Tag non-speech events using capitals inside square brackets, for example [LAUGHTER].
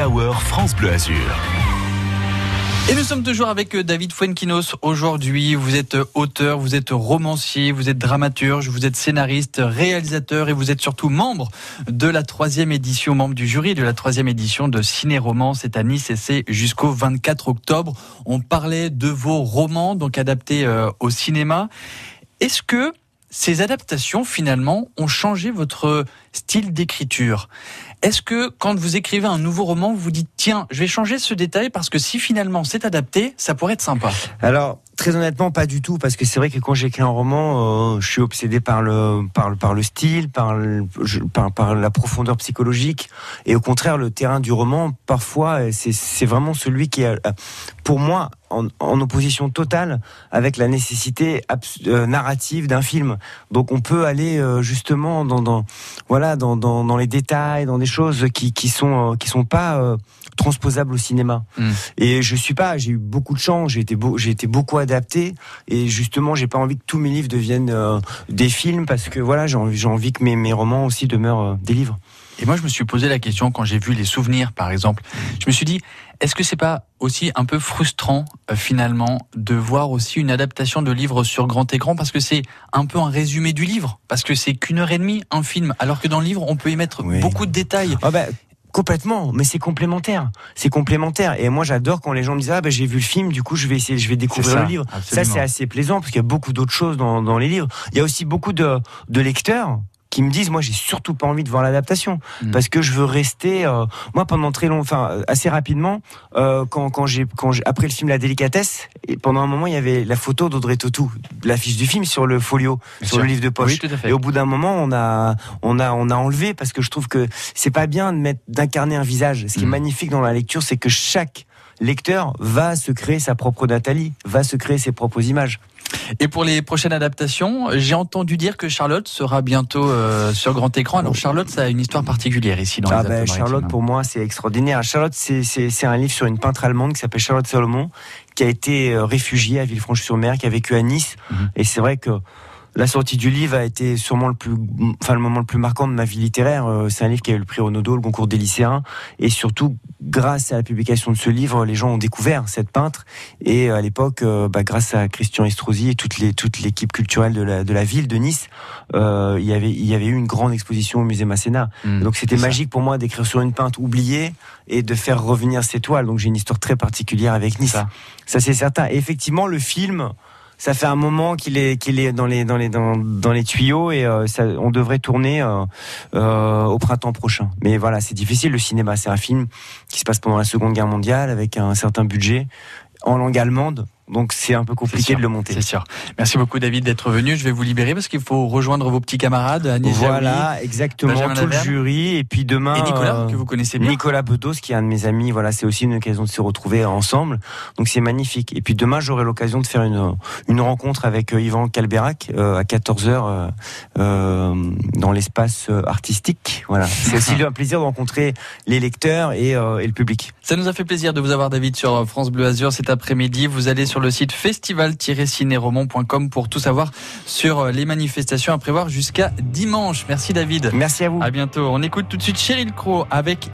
Hour France Bleu Azur. Et nous sommes toujours avec euh, David Fuenquinos. Aujourd'hui, vous êtes euh, auteur, vous êtes romancier, vous êtes dramaturge, vous êtes scénariste, réalisateur et vous êtes surtout membre de la troisième édition, membre du jury de la troisième édition de Ciné Roman. C'est à Nice et c'est jusqu'au 24 octobre. On parlait de vos romans, donc adaptés euh, au cinéma. Est-ce que ces adaptations, finalement, ont changé votre style d'écriture. Est-ce que quand vous écrivez un nouveau roman, vous dites tiens, je vais changer ce détail parce que si finalement c'est adapté, ça pourrait être sympa? Alors, très honnêtement, pas du tout, parce que c'est vrai que quand j'écris un roman, euh, je suis obsédé par le, par le, par le style, par, le, par, la profondeur psychologique, et au contraire, le terrain du roman, parfois, c'est vraiment celui qui est, pour moi, en, opposition totale avec la nécessité euh, narrative d'un film. Donc, on peut aller euh, justement dans, dans voilà, dans, dans, dans, les détails, dans des choses qui, qui sont, euh, qui sont pas transposables au cinéma. Hmm. Et je suis pas, j'ai eu beaucoup de chance, j'ai été, j'ai été beaucoup adapté, et justement, j'ai pas envie que tous mes livres deviennent des films parce que voilà, j'ai envie, j'ai envie que mes, mes romans aussi demeurent des livres. Et moi, je me suis posé la question quand j'ai vu les souvenirs, par exemple. Je me suis dit, est-ce que c'est pas aussi un peu frustrant euh, finalement de voir aussi une adaptation de livre sur grand écran parce que c'est un peu un résumé du livre? Parce que c'est qu'une heure et demie un film alors que dans le livre on peut y mettre beaucoup de détails. Ah bah, Complètement, mais c'est complémentaire. C'est complémentaire. Et moi, j'adore quand les gens me disent ah ben j'ai vu le film, du coup je vais essayer, je vais découvrir le livre. Ça c'est assez plaisant parce qu'il y a beaucoup d'autres choses dans, dans les livres. Il y a aussi beaucoup de, de lecteurs qui me disent moi j'ai surtout pas envie de voir l'adaptation. Mm. parce que je veux rester euh, moi pendant très long enfin euh, assez rapidement euh, quand quand j'ai quand après le film La délicatesse et pendant un moment il y avait la photo d'Audrey Tautou l'affiche du film sur le folio sur le livre de poche. Et au bout d'un moment on a on a on a enlevé parce que je trouve que c'est pas bien de mettre d'incarner un visage. Ce qui est mm. magnifique dans la lecture c'est que chaque lecteur va se créer sa propre Nathalie va se créer ses propres images et pour les prochaines adaptations, j'ai entendu dire que Charlotte sera bientôt euh, sur grand écran. Alors Charlotte, ça a une histoire particulière ici dans ah les ben, Charlotte, pour moi, c'est extraordinaire. Charlotte, c'est un livre sur une peintre allemande qui s'appelle Charlotte Salomon, qui a été euh, réfugiée à Villefranche-sur-Mer, qui a vécu à Nice. Mhm. Et c'est vrai que la sortie du livre a été sûrement le plus, enfin le moment le plus marquant de ma vie littéraire. Euh, c'est un livre qui a eu le prix Renaudot, le concours des lycéens, et surtout grâce à la publication de ce livre, les gens ont découvert cette peintre. Et à l'époque, euh, bah, grâce à Christian Estrosi et toute les toute l'équipe culturelle de la de la ville de Nice, euh, il y avait il y avait eu une grande exposition au musée Masséna. Mmh, Donc c'était magique pour moi d'écrire sur une peintre oubliée et de faire revenir ces toiles. Donc j'ai une histoire très particulière avec Nice. Ça, ça c'est certain. Et effectivement, le film ça fait un moment qu'il est qu'il est dans les dans les dans, les tuyaux et euh, on devrait tourner euh, euh, au printemps prochain. Mais voilà, c'est difficile. Le cinéma, c'est un film qui se passe pendant la Seconde Guerre mondiale avec un certain budget en langue allemande. Donc c'est un peu compliqué de le monter. C'est sûr. Merci beaucoup David d'être venu. Je vais vous libérer parce qu'il faut rejoindre vos petits camarades. Agnès voilà, exactement. tout le jury et puis demain. Et Nicolas euh, que vous connaissez bien. Nicolas Bedos qui est un de mes amis. Voilà, c'est aussi une occasion de se retrouver ensemble. Donc c'est magnifique. Et puis demain j'aurai l'occasion de faire une une rencontre avec euh, Yvan Calberac euh, à 14 h dans l'espace artistique. Voilà. C'est aussi [LAUGHS] un plaisir de rencontrer les lecteurs et, et le public. Ça nous a fait plaisir de vous avoir David sur France Bleu Azur cet après-midi. Vous allez sur le site festival-cinéromont.com pour tout savoir sur euh, les manifestations à prévoir jusqu'à dimanche. Merci David. Merci à vous. À bientôt. On écoute tout de suite Cheryl Crow avec